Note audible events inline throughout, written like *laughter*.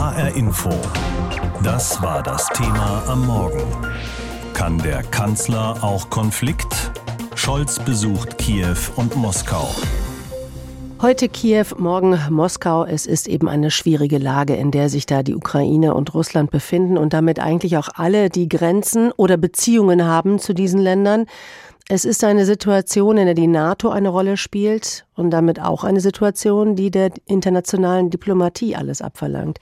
HR Info. Das war das Thema am Morgen. Kann der Kanzler auch Konflikt? Scholz besucht Kiew und Moskau. Heute Kiew, morgen Moskau. Es ist eben eine schwierige Lage, in der sich da die Ukraine und Russland befinden und damit eigentlich auch alle, die Grenzen oder Beziehungen haben zu diesen Ländern. Es ist eine Situation, in der die NATO eine Rolle spielt und damit auch eine Situation, die der internationalen Diplomatie alles abverlangt.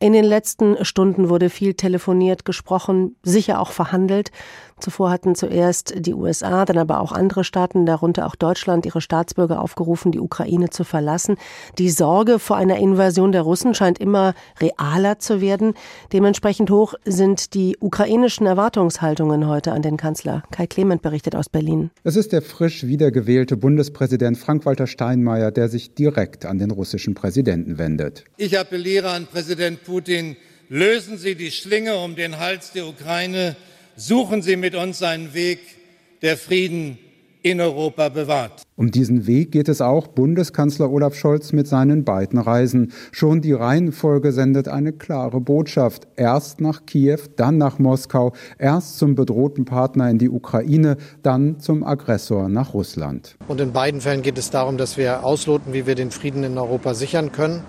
In den letzten Stunden wurde viel telefoniert, gesprochen, sicher auch verhandelt. Zuvor hatten zuerst die USA, dann aber auch andere Staaten, darunter auch Deutschland, ihre Staatsbürger aufgerufen, die Ukraine zu verlassen. Die Sorge vor einer Invasion der Russen scheint immer realer zu werden. Dementsprechend hoch sind die ukrainischen Erwartungshaltungen heute an den Kanzler. Kai Clement berichtet aus Berlin. Es ist der frisch wiedergewählte Bundespräsident Frank-Walter Steinmeier, der sich direkt an den russischen Präsidenten wendet. Ich appelliere an Präsident Putin, lösen Sie die Schlinge um den Hals der Ukraine Suchen Sie mit uns einen Weg, der Frieden in Europa bewahrt. Um diesen Weg geht es auch Bundeskanzler Olaf Scholz mit seinen beiden Reisen. Schon die Reihenfolge sendet eine klare Botschaft. Erst nach Kiew, dann nach Moskau, erst zum bedrohten Partner in die Ukraine, dann zum Aggressor nach Russland. Und in beiden Fällen geht es darum, dass wir ausloten, wie wir den Frieden in Europa sichern können.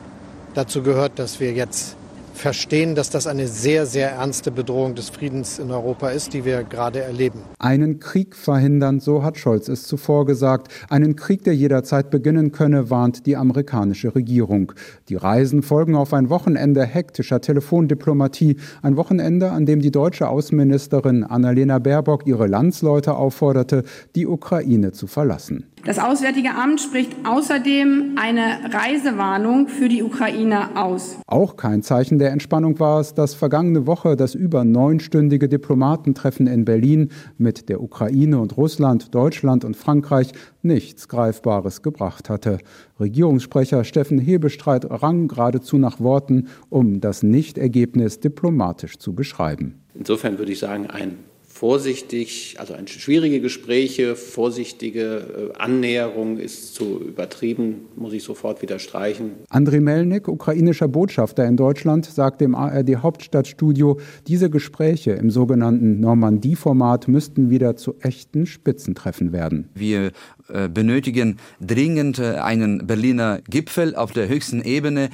Dazu gehört, dass wir jetzt verstehen, dass das eine sehr, sehr ernste Bedrohung des Friedens in Europa ist, die wir gerade erleben. Einen Krieg verhindern, so hat Scholz es zuvor gesagt. Einen Krieg, der jederzeit beginnen könne, warnt die amerikanische Regierung. Die Reisen folgen auf ein Wochenende hektischer Telefondiplomatie. Ein Wochenende, an dem die deutsche Außenministerin Annalena Baerbock ihre Landsleute aufforderte, die Ukraine zu verlassen. Das Auswärtige Amt spricht außerdem eine Reisewarnung für die Ukraine aus. Auch kein Zeichen der Entspannung war es, dass vergangene Woche das über neunstündige Diplomatentreffen in Berlin mit der Ukraine und Russland, Deutschland und Frankreich nichts Greifbares gebracht hatte. Regierungssprecher Steffen Hebestreit rang geradezu nach Worten, um das Nichtergebnis diplomatisch zu beschreiben. Insofern würde ich sagen, ein vorsichtig, also schwierige Gespräche, vorsichtige äh, Annäherung ist zu übertrieben, muss ich sofort wieder streichen. Andriy Melnik, ukrainischer Botschafter in Deutschland, sagt im ARD Hauptstadtstudio, diese Gespräche im sogenannten Normandie-Format müssten wieder zu echten Spitzentreffen werden. Wir äh, benötigen dringend äh, einen Berliner Gipfel auf der höchsten Ebene,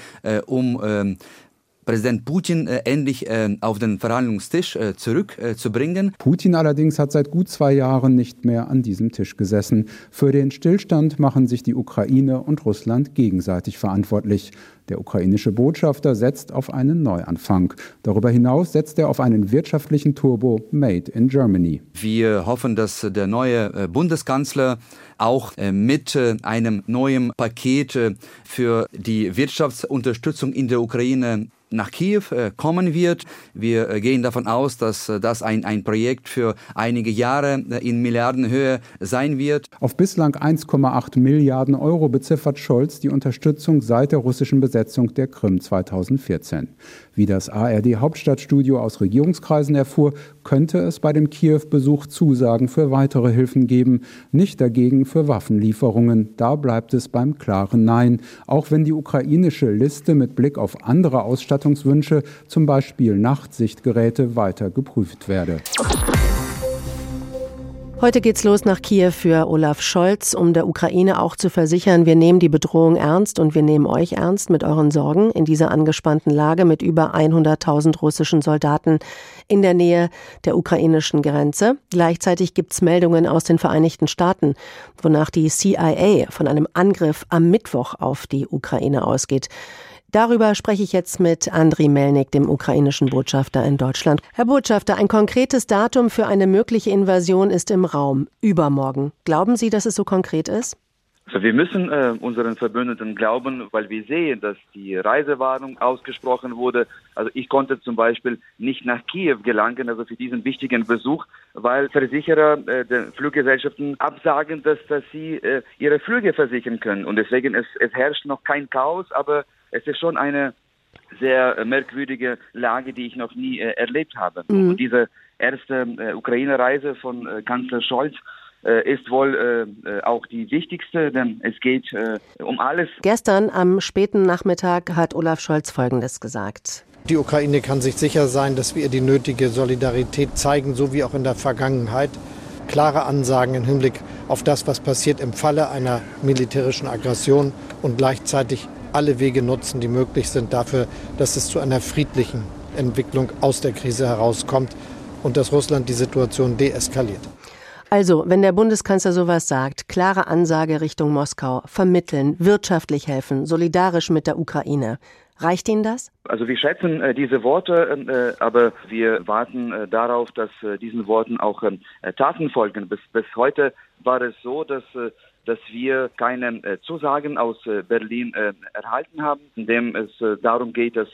um ähm, Präsident Putin äh, endlich äh, auf den Verhandlungstisch äh, zurückzubringen. Putin allerdings hat seit gut zwei Jahren nicht mehr an diesem Tisch gesessen. Für den Stillstand machen sich die Ukraine und Russland gegenseitig verantwortlich. Der ukrainische Botschafter setzt auf einen Neuanfang. Darüber hinaus setzt er auf einen wirtschaftlichen Turbo Made in Germany. Wir hoffen, dass der neue Bundeskanzler auch mit einem neuen Paket für die Wirtschaftsunterstützung in der Ukraine nach Kiew äh, kommen wird. Wir äh, gehen davon aus, dass äh, das ein, ein Projekt für einige Jahre in Milliardenhöhe sein wird. Auf bislang 1,8 Milliarden Euro beziffert Scholz die Unterstützung seit der russischen Besetzung der Krim 2014. Wie das ARD Hauptstadtstudio aus Regierungskreisen erfuhr, könnte es bei dem Kiew-Besuch Zusagen für weitere Hilfen geben, nicht dagegen für Waffenlieferungen. Da bleibt es beim klaren Nein, auch wenn die ukrainische Liste mit Blick auf andere Ausstattungswünsche, zum Beispiel Nachtsichtgeräte, weiter geprüft werde. Heute geht's los nach Kiew für Olaf Scholz, um der Ukraine auch zu versichern, wir nehmen die Bedrohung ernst und wir nehmen euch ernst mit euren Sorgen in dieser angespannten Lage mit über 100.000 russischen Soldaten in der Nähe der ukrainischen Grenze. Gleichzeitig gibt's Meldungen aus den Vereinigten Staaten, wonach die CIA von einem Angriff am Mittwoch auf die Ukraine ausgeht. Darüber spreche ich jetzt mit Andriy Melnik, dem ukrainischen Botschafter in Deutschland. Herr Botschafter, ein konkretes Datum für eine mögliche Invasion ist im Raum, übermorgen. Glauben Sie, dass es so konkret ist? Also wir müssen äh, unseren Verbündeten glauben, weil wir sehen, dass die Reisewarnung ausgesprochen wurde. Also ich konnte zum Beispiel nicht nach Kiew gelangen, also für diesen wichtigen Besuch, weil Versicherer äh, der Fluggesellschaften absagen, dass, dass sie äh, ihre Flüge versichern können. Und deswegen es, es herrscht noch kein Chaos, aber es ist schon eine sehr äh, merkwürdige Lage, die ich noch nie äh, erlebt habe. Mhm. Und diese erste äh, Ukraine-Reise von äh, Kanzler Scholz ist wohl auch die wichtigste, denn es geht um alles. Gestern am späten Nachmittag hat Olaf Scholz Folgendes gesagt. Die Ukraine kann sich sicher sein, dass wir ihr die nötige Solidarität zeigen, so wie auch in der Vergangenheit. Klare Ansagen im Hinblick auf das, was passiert im Falle einer militärischen Aggression und gleichzeitig alle Wege nutzen, die möglich sind dafür, dass es zu einer friedlichen Entwicklung aus der Krise herauskommt und dass Russland die Situation deeskaliert. Also, wenn der Bundeskanzler sowas sagt, klare Ansage Richtung Moskau, vermitteln, wirtschaftlich helfen, solidarisch mit der Ukraine. Reicht Ihnen das? Also wir schätzen äh, diese Worte, äh, aber wir warten äh, darauf, dass äh, diesen Worten auch ähm, äh, Taten folgen. Bis, bis heute war es so, dass äh, dass wir keine Zusagen aus Berlin erhalten haben, indem es darum geht, dass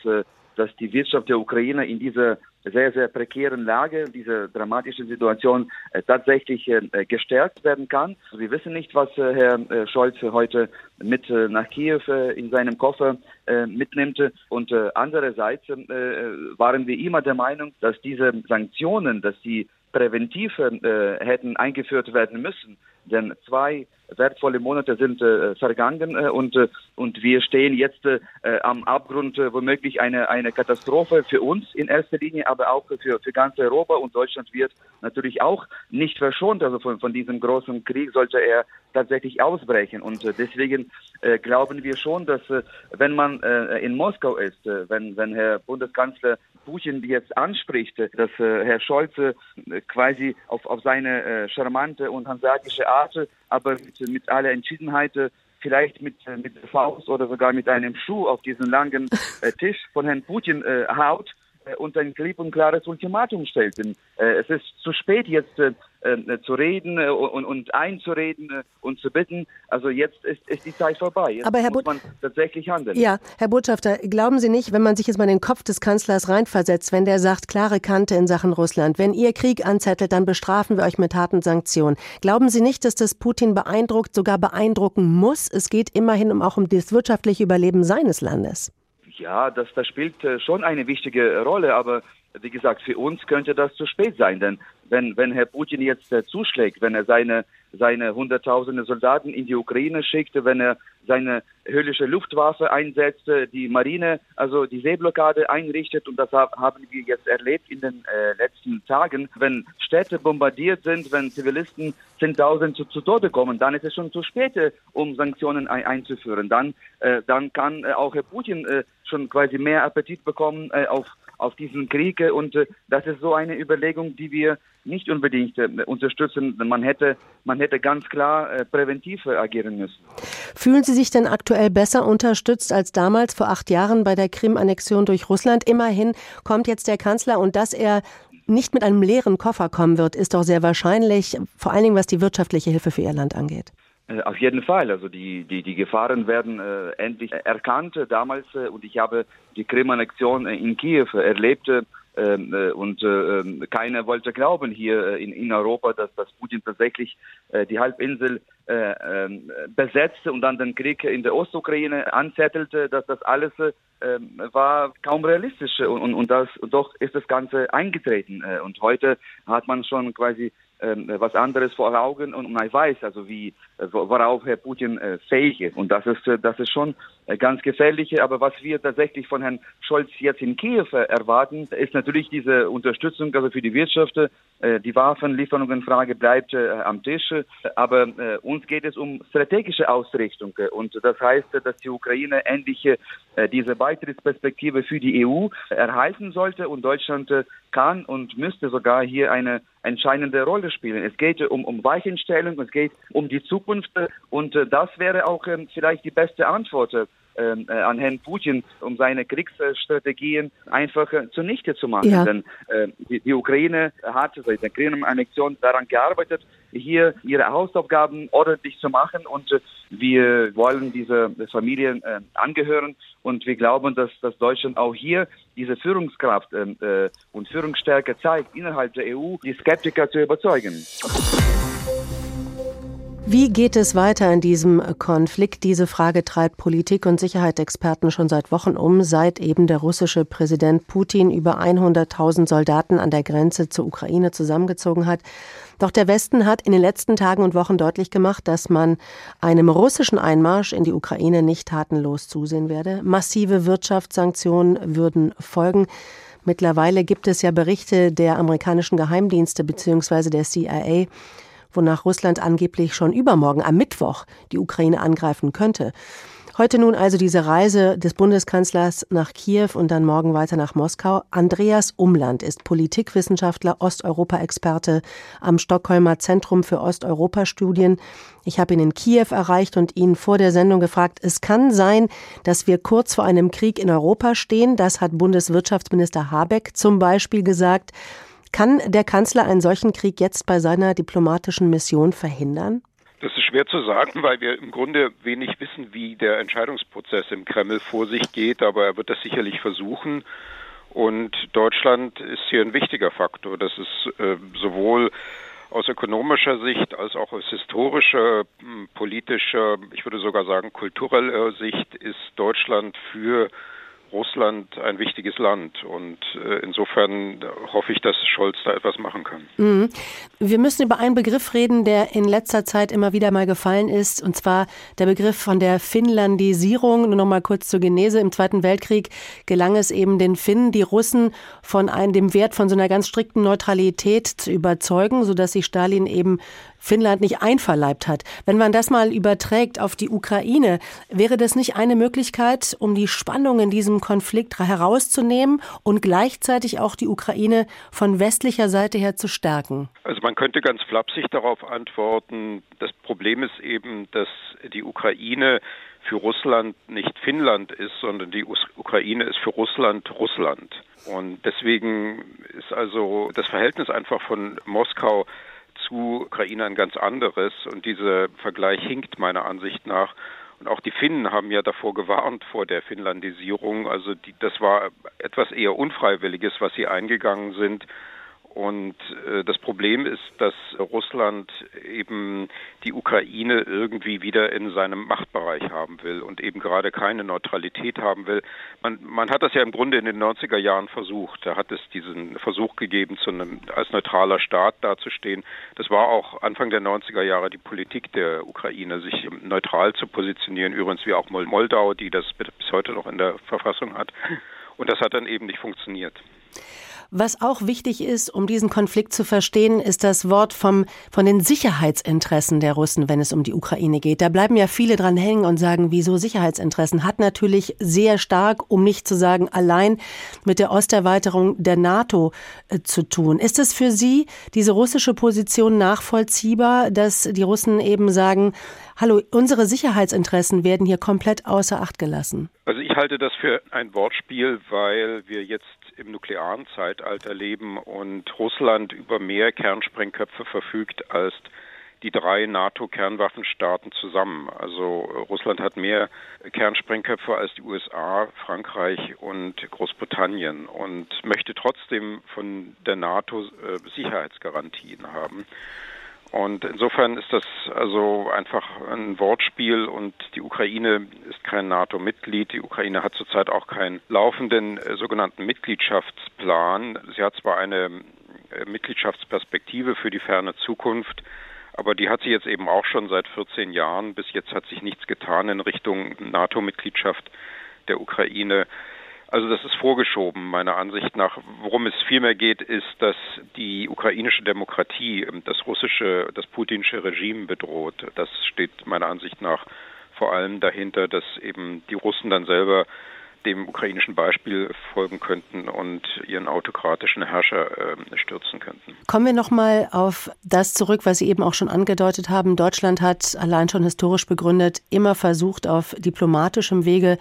dass die Wirtschaft der Ukraine in dieser sehr, sehr prekären Lage, dieser dramatischen Situation äh, tatsächlich äh, gestärkt werden kann. Wir wissen nicht, was äh, Herr Scholz heute mit nach Kiew in seinem Koffer mitnimmt. Und andererseits waren wir immer der Meinung, dass diese Sanktionen, dass die präventiv hätten eingeführt werden müssen. Denn zwei wertvolle Monate sind äh, vergangen äh, und, äh, und wir stehen jetzt äh, am Abgrund äh, womöglich eine, eine Katastrophe für uns in erster Linie, aber auch für, für ganz Europa und Deutschland wird natürlich auch nicht verschont. Also von, von diesem großen Krieg sollte er tatsächlich ausbrechen. Und äh, deswegen glauben wir schon, dass wenn man in Moskau ist, wenn, wenn Herr Bundeskanzler Putin jetzt anspricht, dass Herr Scholz quasi auf, auf seine charmante und hanseatische Art, aber mit, mit aller Entschiedenheit äh, vielleicht mit, äh, mit der Faust oder sogar mit einem Schuh auf diesen langen äh, *laughs* Tisch von Herrn Putin äh, haut äh, und ein klipp und klares Ultimatum stellt. Denn, äh, es ist zu spät jetzt zu reden äh, und, und einzureden äh, und zu bitten. Also jetzt ist, ist die Zeit vorbei. Jetzt Aber Herr muss man tatsächlich handeln. Ja, Herr Botschafter, glauben Sie nicht, wenn man sich jetzt mal in den Kopf des Kanzlers reinversetzt, wenn der sagt, klare Kante in Sachen Russland, wenn ihr Krieg anzettelt, dann bestrafen wir euch mit harten Sanktionen. Glauben Sie nicht, dass das Putin beeindruckt, sogar beeindrucken muss? Es geht immerhin um, auch um das wirtschaftliche Überleben seines Landes. Ja, das, das spielt schon eine wichtige Rolle, aber wie gesagt, für uns könnte das zu spät sein, denn wenn, wenn Herr Putin jetzt äh, zuschlägt, wenn er seine, seine hunderttausende Soldaten in die Ukraine schickt, wenn er seine höllische Luftwaffe einsetzt, äh, die Marine, also die Seeblockade einrichtet und das haben wir jetzt erlebt in den äh, letzten Tagen. Wenn Städte bombardiert sind, wenn Zivilisten 10.000 zu, zu Tode kommen, dann ist es schon zu spät, äh, um Sanktionen ein, einzuführen. Dann, äh, dann kann äh, auch Herr Putin äh, schon quasi mehr Appetit bekommen äh, auf auf diesen Krieg. Und das ist so eine Überlegung, die wir nicht unbedingt unterstützen. Man hätte, man hätte ganz klar äh, präventiv agieren müssen. Fühlen Sie sich denn aktuell besser unterstützt als damals vor acht Jahren bei der Krim-Annexion durch Russland? Immerhin kommt jetzt der Kanzler und dass er nicht mit einem leeren Koffer kommen wird, ist doch sehr wahrscheinlich, vor allen Dingen was die wirtschaftliche Hilfe für Ihr Land angeht. Äh, auf jeden Fall. Also die, die, die Gefahren werden äh, endlich erkannt damals äh, und ich habe die Krim-Annexion äh, in Kiew erlebt äh, und äh, keiner wollte glauben hier in, in Europa, dass, dass Putin tatsächlich die Halbinsel ähm, besetzte und dann den Krieg in der Ostukraine anzettelte, dass das alles ähm, war kaum realistisch und, und, und das doch ist das Ganze eingetreten. Und heute hat man schon quasi ähm, was anderes vor Augen und man weiß also wie äh, worauf Herr Putin äh, fähig ist und das ist äh, das ist schon ganz gefährlich. Aber was wir tatsächlich von Herrn Scholz jetzt in Kiew erwarten ist natürlich diese Unterstützung also für die Wirtschaft. Die Waffenlieferungenfrage bleibt am Tisch. Aber uns geht es um strategische Ausrichtung. Und das heißt dass die Ukraine endlich diese Beitrittsperspektive für die EU erhalten sollte. Und Deutschland kann und müsste sogar hier eine entscheidende Rolle spielen. Es geht um, um Weichenstellung, es geht um die Zukunft und äh, das wäre auch äh, vielleicht die beste Antwort ähm, äh, an Herrn Putin, um seine Kriegsstrategien einfach äh, zunichte zu machen. Ja. Denn äh, die, die, Ukraine hat seit der Krim-Annexion daran gearbeitet, hier ihre Hausaufgaben ordentlich zu machen und äh, wir wollen diese Familien äh, angehören und wir glauben, dass, dass Deutschland auch hier diese Führungskraft ähm, äh, und Führungsstärke zeigt, innerhalb der EU die Skeptiker zu überzeugen. Wie geht es weiter in diesem Konflikt? Diese Frage treibt Politik- und Sicherheitsexperten schon seit Wochen um, seit eben der russische Präsident Putin über 100.000 Soldaten an der Grenze zur Ukraine zusammengezogen hat. Doch der Westen hat in den letzten Tagen und Wochen deutlich gemacht, dass man einem russischen Einmarsch in die Ukraine nicht tatenlos zusehen werde. Massive Wirtschaftssanktionen würden folgen. Mittlerweile gibt es ja Berichte der amerikanischen Geheimdienste bzw. der CIA, wonach Russland angeblich schon übermorgen am Mittwoch die Ukraine angreifen könnte. Heute nun also diese Reise des Bundeskanzlers nach Kiew und dann morgen weiter nach Moskau. Andreas Umland ist Politikwissenschaftler, Osteuropa-Experte am Stockholmer Zentrum für Osteuropa-Studien. Ich habe ihn in Kiew erreicht und ihn vor der Sendung gefragt, es kann sein, dass wir kurz vor einem Krieg in Europa stehen. Das hat Bundeswirtschaftsminister Habeck zum Beispiel gesagt. Kann der Kanzler einen solchen Krieg jetzt bei seiner diplomatischen Mission verhindern? Das ist schwer zu sagen, weil wir im Grunde wenig wissen, wie der Entscheidungsprozess im Kreml vor sich geht, aber er wird das sicherlich versuchen. Und Deutschland ist hier ein wichtiger Faktor. Das ist äh, sowohl aus ökonomischer Sicht als auch aus historischer, politischer, ich würde sogar sagen kultureller Sicht ist Deutschland für Russland ein wichtiges Land. Und äh, insofern hoffe ich, dass Scholz da etwas machen kann. Mhm. Wir müssen über einen Begriff reden, der in letzter Zeit immer wieder mal gefallen ist, und zwar der Begriff von der Finnlandisierung. Nur noch mal kurz zur Genese. Im Zweiten Weltkrieg gelang es eben den Finnen, die Russen von einem, dem Wert von so einer ganz strikten Neutralität zu überzeugen, sodass sich Stalin eben Finnland nicht einverleibt hat. Wenn man das mal überträgt auf die Ukraine, wäre das nicht eine Möglichkeit, um die Spannung in diesem Konflikt herauszunehmen und gleichzeitig auch die Ukraine von westlicher Seite her zu stärken? Also man könnte ganz flapsig darauf antworten, das Problem ist eben, dass die Ukraine für Russland nicht Finnland ist, sondern die Ukraine ist für Russland Russland. Und deswegen ist also das Verhältnis einfach von Moskau zu Ukraine ein ganz anderes und dieser Vergleich hinkt meiner Ansicht nach. Und auch die Finnen haben ja davor gewarnt vor der Finnlandisierung. Also die, das war etwas eher Unfreiwilliges, was sie eingegangen sind. Und äh, das Problem ist, dass Russland eben die Ukraine irgendwie wieder in seinem Machtbereich haben will und eben gerade keine Neutralität haben will. Man, man hat das ja im Grunde in den 90er Jahren versucht. Da hat es diesen Versuch gegeben, einem, als neutraler Staat dazustehen. Das war auch Anfang der 90er Jahre die Politik der Ukraine, sich neutral zu positionieren. Übrigens wie auch Moldau, die das bis heute noch in der Verfassung hat. Und das hat dann eben nicht funktioniert. Was auch wichtig ist, um diesen Konflikt zu verstehen, ist das Wort vom, von den Sicherheitsinteressen der Russen, wenn es um die Ukraine geht. Da bleiben ja viele dran hängen und sagen, wieso Sicherheitsinteressen? Hat natürlich sehr stark, um nicht zu sagen allein, mit der Osterweiterung der NATO äh, zu tun. Ist es für Sie, diese russische Position nachvollziehbar, dass die Russen eben sagen, Hallo, unsere Sicherheitsinteressen werden hier komplett außer Acht gelassen. Also ich halte das für ein Wortspiel, weil wir jetzt im nuklearen Zeitalter leben und Russland über mehr Kernsprengköpfe verfügt als die drei NATO-Kernwaffenstaaten zusammen. Also Russland hat mehr Kernsprengköpfe als die USA, Frankreich und Großbritannien und möchte trotzdem von der NATO äh, Sicherheitsgarantien haben. Und insofern ist das also einfach ein Wortspiel und die Ukraine ist kein NATO-Mitglied. Die Ukraine hat zurzeit auch keinen laufenden äh, sogenannten Mitgliedschaftsplan. Sie hat zwar eine äh, Mitgliedschaftsperspektive für die ferne Zukunft, aber die hat sie jetzt eben auch schon seit 14 Jahren. Bis jetzt hat sich nichts getan in Richtung NATO-Mitgliedschaft der Ukraine. Also das ist vorgeschoben, meiner Ansicht nach. Worum es vielmehr geht, ist, dass die ukrainische Demokratie das russische, das putinsche Regime bedroht. Das steht meiner Ansicht nach vor allem dahinter, dass eben die Russen dann selber dem ukrainischen Beispiel folgen könnten und ihren autokratischen Herrscher äh, stürzen könnten. Kommen wir nochmal auf das zurück, was Sie eben auch schon angedeutet haben. Deutschland hat allein schon historisch begründet immer versucht, auf diplomatischem Wege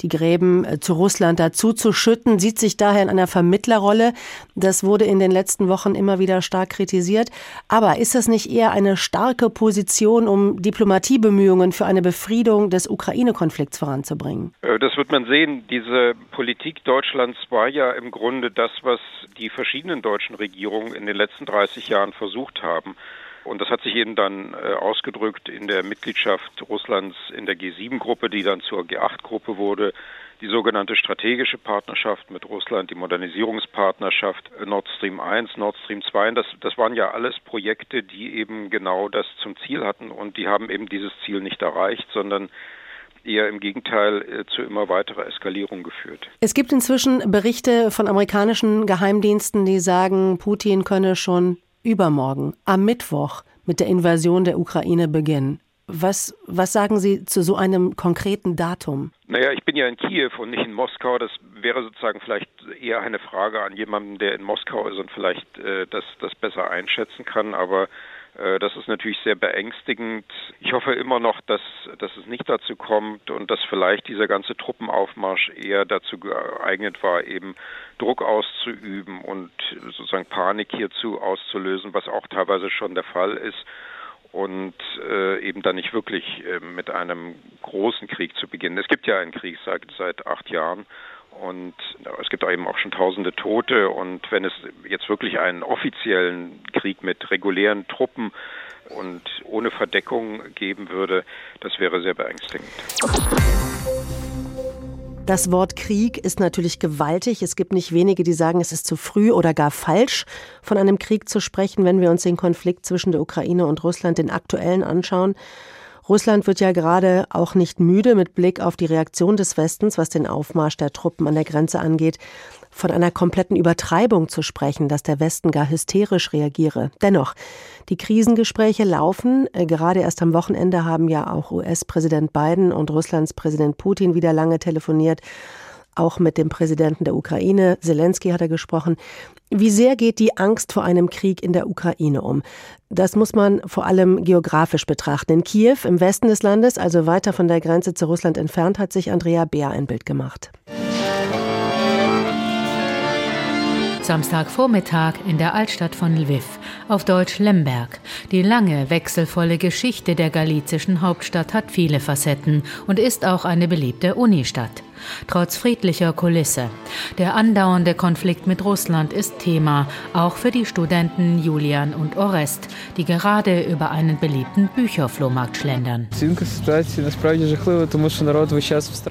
die Gräben äh, zu Russland dazu zu schütten, sieht sich daher in einer Vermittlerrolle. Das wurde in den letzten Wochen immer wieder stark kritisiert. Aber ist das nicht eher eine starke Position, um Diplomatiebemühungen für eine Befriedung des Ukraine-Konflikts voranzubringen? Äh, das wird man sehen diese Politik Deutschlands war ja im Grunde das, was die verschiedenen deutschen Regierungen in den letzten 30 Jahren versucht haben. Und das hat sich eben dann äh, ausgedrückt in der Mitgliedschaft Russlands in der G7-Gruppe, die dann zur G8-Gruppe wurde die sogenannte strategische Partnerschaft mit Russland, die Modernisierungspartnerschaft äh, Nord Stream 1, Nord Stream 2. Das, das waren ja alles Projekte, die eben genau das zum Ziel hatten und die haben eben dieses Ziel nicht erreicht, sondern eher im Gegenteil äh, zu immer weiterer Eskalierung geführt. Es gibt inzwischen Berichte von amerikanischen Geheimdiensten, die sagen, Putin könne schon übermorgen, am Mittwoch, mit der Invasion der Ukraine beginnen. Was, was sagen Sie zu so einem konkreten Datum? Naja, ich bin ja in Kiew und nicht in Moskau. Das wäre sozusagen vielleicht eher eine Frage an jemanden, der in Moskau ist und vielleicht äh, das, das besser einschätzen kann. Aber das ist natürlich sehr beängstigend. Ich hoffe immer noch, dass, dass es nicht dazu kommt und dass vielleicht dieser ganze Truppenaufmarsch eher dazu geeignet war, eben Druck auszuüben und sozusagen Panik hierzu auszulösen, was auch teilweise schon der Fall ist und äh, eben dann nicht wirklich äh, mit einem großen Krieg zu beginnen. Es gibt ja einen Krieg seit, seit acht Jahren und es gibt eben auch schon tausende Tote und wenn es jetzt wirklich einen offiziellen Krieg mit regulären Truppen und ohne Verdeckung geben würde, das wäre sehr beängstigend. Das Wort Krieg ist natürlich gewaltig. Es gibt nicht wenige, die sagen, es ist zu früh oder gar falsch, von einem Krieg zu sprechen, wenn wir uns den Konflikt zwischen der Ukraine und Russland, den aktuellen, anschauen. Russland wird ja gerade auch nicht müde, mit Blick auf die Reaktion des Westens, was den Aufmarsch der Truppen an der Grenze angeht, von einer kompletten Übertreibung zu sprechen, dass der Westen gar hysterisch reagiere. Dennoch, die Krisengespräche laufen. Äh, gerade erst am Wochenende haben ja auch US-Präsident Biden und Russlands Präsident Putin wieder lange telefoniert. Auch mit dem Präsidenten der Ukraine, Zelensky, hat er gesprochen. Wie sehr geht die Angst vor einem Krieg in der Ukraine um? Das muss man vor allem geografisch betrachten. In Kiew, im Westen des Landes, also weiter von der Grenze zu Russland entfernt, hat sich Andrea Beer ein Bild gemacht. Samstagvormittag in der Altstadt von Lviv, auf Deutsch Lemberg. Die lange, wechselvolle Geschichte der galizischen Hauptstadt hat viele Facetten und ist auch eine beliebte Unistadt trotz friedlicher Kulisse. Der andauernde Konflikt mit Russland ist Thema, auch für die Studenten Julian und Orest, die gerade über einen beliebten Bücherflohmarkt schlendern.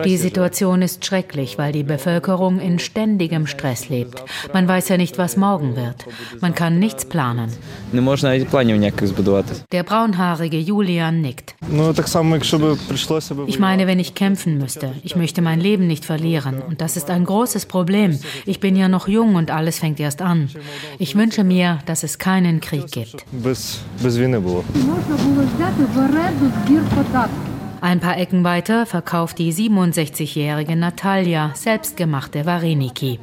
Die Situation ist schrecklich, weil die Bevölkerung in ständigem Stress lebt. Man weiß ja nicht, was morgen wird. Man kann nichts planen. Der braunhaarige Julian nickt. Ich meine, wenn ich kämpfen müsste, ich möchte mein Leben Leben nicht verlieren. Und das ist ein großes Problem. Ich bin ja noch jung und alles fängt erst an. Ich wünsche mir, dass es keinen Krieg gibt. Ein paar Ecken weiter verkauft die 67-jährige Natalia selbstgemachte Vareniki.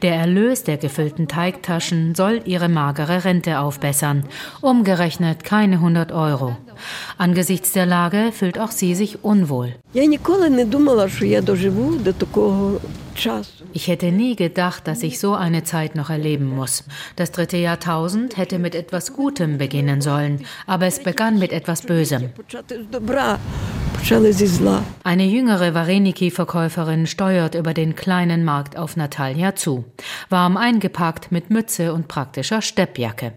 Der Erlös der gefüllten Teigtaschen soll ihre magere Rente aufbessern. Umgerechnet keine 100 Euro. Angesichts der Lage fühlt auch sie sich unwohl. Ich hätte nie gedacht, dass ich so eine Zeit noch erleben muss. Das dritte Jahrtausend hätte mit etwas Gutem beginnen sollen, aber es begann mit etwas Bösem. Eine jüngere Vareniki-Verkäuferin steuert über den kleinen Markt auf Natalia zu. Warm eingepackt mit Mütze und praktischer Steppjacke.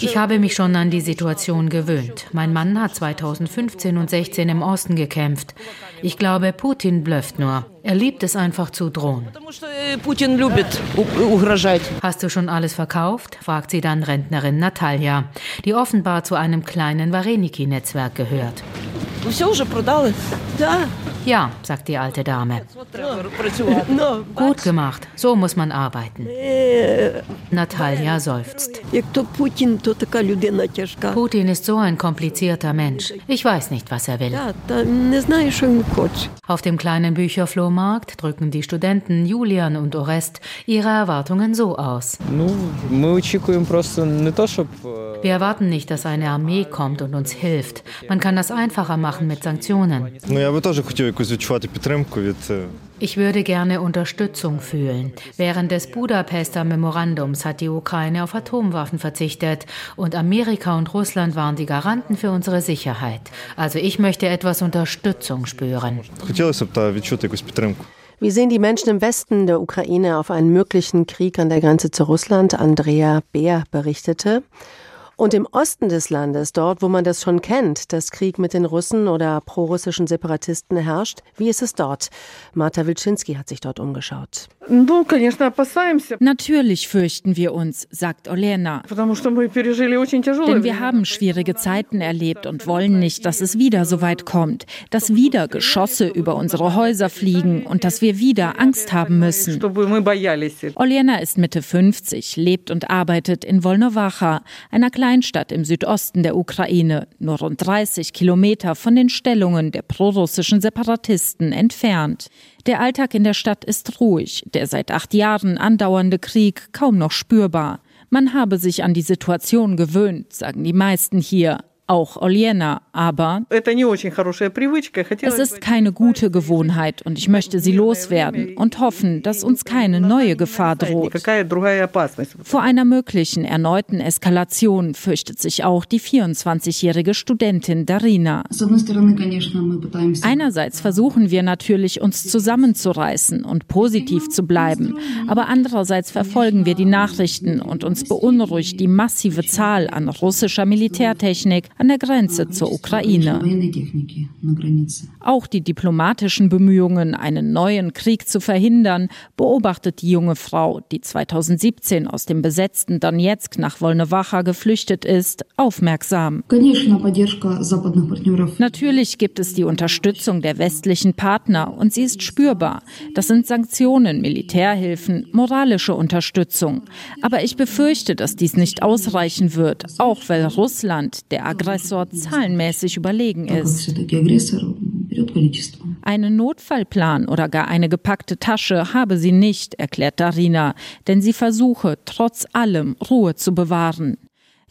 Ich habe mich schon an die Situation gewöhnt. Mein Mann hat 2015 und 16 im Osten gekämpft. Ich glaube, Putin blöfft nur. Er liebt es einfach zu drohen. Hast du schon alles verkauft? fragt sie dann Rentnerin Natalia, die offenbar zu einem kleinen Vareniki-Netzwerk gehört. Вы все уже продали? Да. Ja, sagt die alte Dame. Gut gemacht, so muss man arbeiten. Natalia seufzt. Putin ist so ein komplizierter Mensch. Ich weiß nicht, was er will. Auf dem kleinen Bücherflohmarkt drücken die Studenten Julian und Orest ihre Erwartungen so aus. Wir erwarten nicht, dass eine Armee kommt und uns hilft. Man kann das einfacher machen mit Sanktionen. Ich würde gerne Unterstützung fühlen. Während des Budapester Memorandums hat die Ukraine auf Atomwaffen verzichtet und Amerika und Russland waren die Garanten für unsere Sicherheit. Also ich möchte etwas Unterstützung spüren. Wie sehen die Menschen im Westen der Ukraine auf einen möglichen Krieg an der Grenze zu Russland? Andrea Beer berichtete. Und im Osten des Landes, dort, wo man das schon kennt, dass Krieg mit den Russen oder prorussischen Separatisten herrscht, wie ist es dort? Marta Wilczynski hat sich dort umgeschaut. Natürlich fürchten wir uns, sagt Olena. Denn wir haben schwierige Zeiten erlebt und wollen nicht, dass es wieder so weit kommt, dass wieder Geschosse über unsere Häuser fliegen und dass wir wieder Angst haben müssen. Olena ist Mitte 50, lebt und arbeitet in Volnovacha, einer Kleinstadt im Südosten der Ukraine, nur rund 30 Kilometer von den Stellungen der prorussischen Separatisten entfernt. Der Alltag in der Stadt ist ruhig, der seit acht Jahren andauernde Krieg kaum noch spürbar. Man habe sich an die Situation gewöhnt, sagen die meisten hier auch Oliena, aber es ist keine gute Gewohnheit und ich möchte sie loswerden und hoffen, dass uns keine neue Gefahr droht. Vor einer möglichen erneuten Eskalation fürchtet sich auch die 24-jährige Studentin Darina. Einerseits versuchen wir natürlich, uns zusammenzureißen und positiv zu bleiben, aber andererseits verfolgen wir die Nachrichten und uns beunruhigt die massive Zahl an russischer Militärtechnik, an der Grenze zur Ukraine. Auch die diplomatischen Bemühungen, einen neuen Krieg zu verhindern, beobachtet die junge Frau, die 2017 aus dem besetzten Donetsk nach Wolnowacha geflüchtet ist, aufmerksam. Natürlich gibt es die Unterstützung der westlichen Partner und sie ist spürbar. Das sind Sanktionen, Militärhilfen, moralische Unterstützung. Aber ich befürchte, dass dies nicht ausreichen wird, auch weil Russland, der Aggressor, Aggressor zahlenmäßig überlegen ist. Einen Notfallplan oder gar eine gepackte Tasche habe sie nicht, erklärt Darina, denn sie versuche trotz allem Ruhe zu bewahren.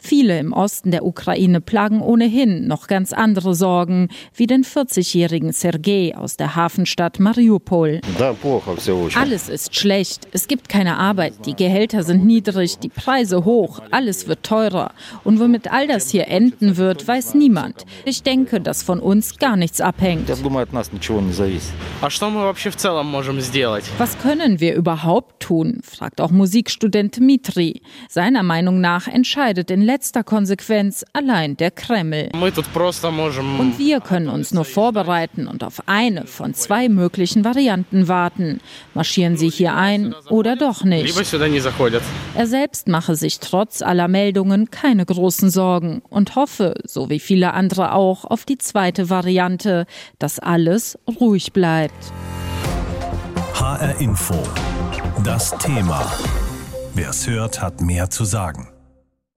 Viele im Osten der Ukraine plagen ohnehin noch ganz andere Sorgen, wie den 40-jährigen Sergei aus der Hafenstadt Mariupol. Alles ist schlecht, es gibt keine Arbeit, die Gehälter sind niedrig, die Preise hoch, alles wird teurer. Und womit all das hier enden wird, weiß niemand. Ich denke, dass von uns gar nichts abhängt. Was können wir überhaupt tun? fragt auch Musikstudent Dmitri. Seiner Meinung nach entscheidet in letzter Konsequenz allein der Kreml. Und wir können uns nur vorbereiten und auf eine von zwei möglichen Varianten warten. Marschieren sie hier ein oder doch nicht? Er selbst mache sich trotz aller Meldungen keine großen Sorgen und hoffe, so wie viele andere auch, auf die zweite Variante, dass alles ruhig bleibt. HR Info. Das Thema. Wer es hört, hat mehr zu sagen.